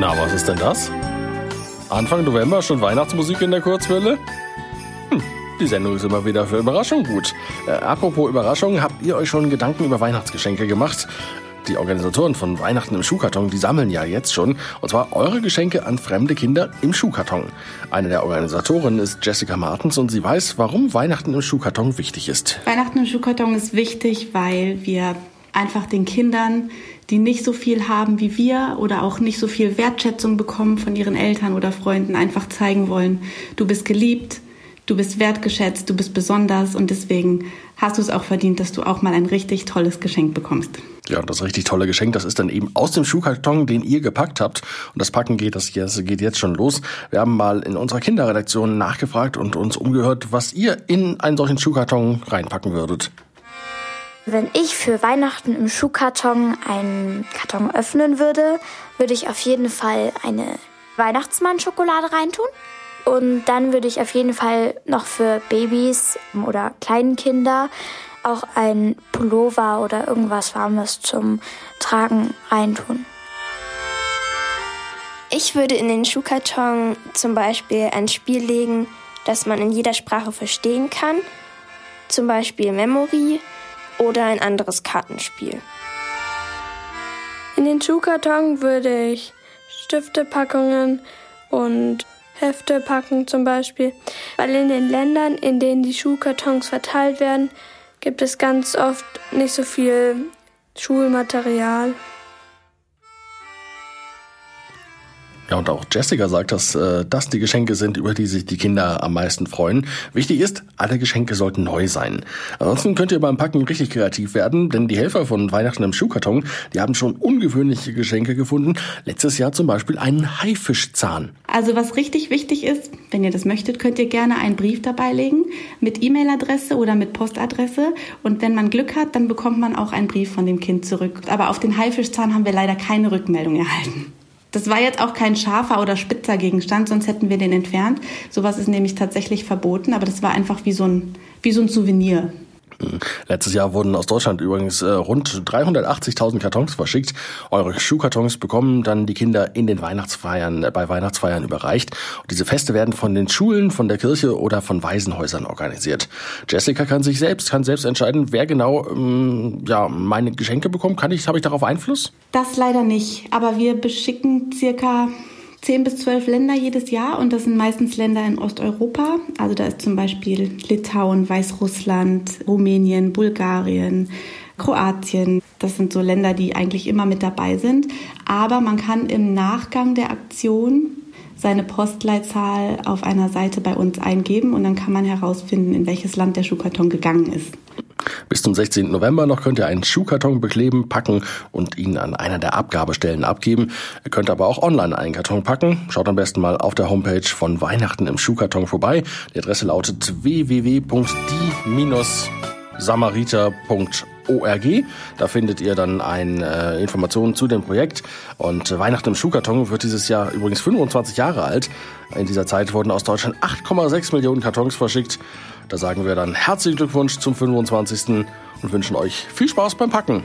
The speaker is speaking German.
Na, was ist denn das? Anfang November schon Weihnachtsmusik in der Kurzwelle? Hm, die Sendung ist immer wieder für Überraschungen gut. Äh, apropos Überraschungen, habt ihr euch schon Gedanken über Weihnachtsgeschenke gemacht? Die Organisatoren von Weihnachten im Schuhkarton, die sammeln ja jetzt schon, und zwar eure Geschenke an fremde Kinder im Schuhkarton. Eine der Organisatoren ist Jessica Martens und sie weiß, warum Weihnachten im Schuhkarton wichtig ist. Weihnachten im Schuhkarton ist wichtig, weil wir einfach den Kindern, die nicht so viel haben wie wir oder auch nicht so viel Wertschätzung bekommen von ihren Eltern oder Freunden, einfach zeigen wollen, du bist geliebt, du bist wertgeschätzt, du bist besonders und deswegen hast du es auch verdient, dass du auch mal ein richtig tolles Geschenk bekommst. Ja, das richtig tolle Geschenk, das ist dann eben aus dem Schuhkarton, den ihr gepackt habt. Und das Packen geht, das geht jetzt schon los. Wir haben mal in unserer Kinderredaktion nachgefragt und uns umgehört, was ihr in einen solchen Schuhkarton reinpacken würdet. Wenn ich für Weihnachten im Schuhkarton einen Karton öffnen würde, würde ich auf jeden Fall eine Weihnachtsmann-Schokolade reintun. Und dann würde ich auf jeden Fall noch für Babys oder kleinen Kinder auch ein Pullover oder irgendwas Warmes zum Tragen reintun. Ich würde in den Schuhkarton zum Beispiel ein Spiel legen, das man in jeder Sprache verstehen kann. Zum Beispiel Memory oder ein anderes Kartenspiel. In den Schuhkarton würde ich Stiftepackungen und Hefte packen zum Beispiel, weil in den Ländern, in denen die Schuhkartons verteilt werden, gibt es ganz oft nicht so viel Schulmaterial. Ja, und auch Jessica sagt, dass äh, das die Geschenke sind, über die sich die Kinder am meisten freuen. Wichtig ist, alle Geschenke sollten neu sein. Ansonsten könnt ihr beim Packen richtig kreativ werden, denn die Helfer von Weihnachten im Schuhkarton, die haben schon ungewöhnliche Geschenke gefunden. Letztes Jahr zum Beispiel einen Haifischzahn. Also was richtig wichtig ist, wenn ihr das möchtet, könnt ihr gerne einen Brief dabei legen mit E-Mail-Adresse oder mit Postadresse. Und wenn man Glück hat, dann bekommt man auch einen Brief von dem Kind zurück. Aber auf den Haifischzahn haben wir leider keine Rückmeldung erhalten. Das war jetzt auch kein scharfer oder spitzer Gegenstand, sonst hätten wir den entfernt. Sowas ist nämlich tatsächlich verboten, aber das war einfach wie so ein, wie so ein Souvenir. Letztes Jahr wurden aus Deutschland übrigens äh, rund 380.000 Kartons verschickt. Eure Schuhkartons bekommen dann die Kinder in den Weihnachtsfeiern, äh, bei Weihnachtsfeiern überreicht. Und diese Feste werden von den Schulen, von der Kirche oder von Waisenhäusern organisiert. Jessica kann sich selbst, kann selbst entscheiden, wer genau ähm, ja, meine Geschenke bekommt. Kann ich, habe ich darauf Einfluss? Das leider nicht. Aber wir beschicken circa zehn bis zwölf Länder jedes Jahr und das sind meistens Länder in Osteuropa. Also da ist zum Beispiel Litauen, Weißrussland, Rumänien, Bulgarien, Kroatien. Das sind so Länder, die eigentlich immer mit dabei sind. Aber man kann im Nachgang der Aktion seine Postleitzahl auf einer Seite bei uns eingeben und dann kann man herausfinden, in welches Land der Schuhkarton gegangen ist. Bis zum 16. November noch könnt ihr einen Schuhkarton bekleben, packen und ihn an einer der Abgabestellen abgeben. Ihr könnt aber auch online einen Karton packen. Schaut am besten mal auf der Homepage von Weihnachten im Schuhkarton vorbei. Die Adresse lautet www.die-samariter.org. Da findet ihr dann ein, äh, Informationen zu dem Projekt. Und Weihnachten im Schuhkarton wird dieses Jahr übrigens 25 Jahre alt. In dieser Zeit wurden aus Deutschland 8,6 Millionen Kartons verschickt. Da sagen wir dann herzlichen Glückwunsch zum 25. und wünschen euch viel Spaß beim Packen.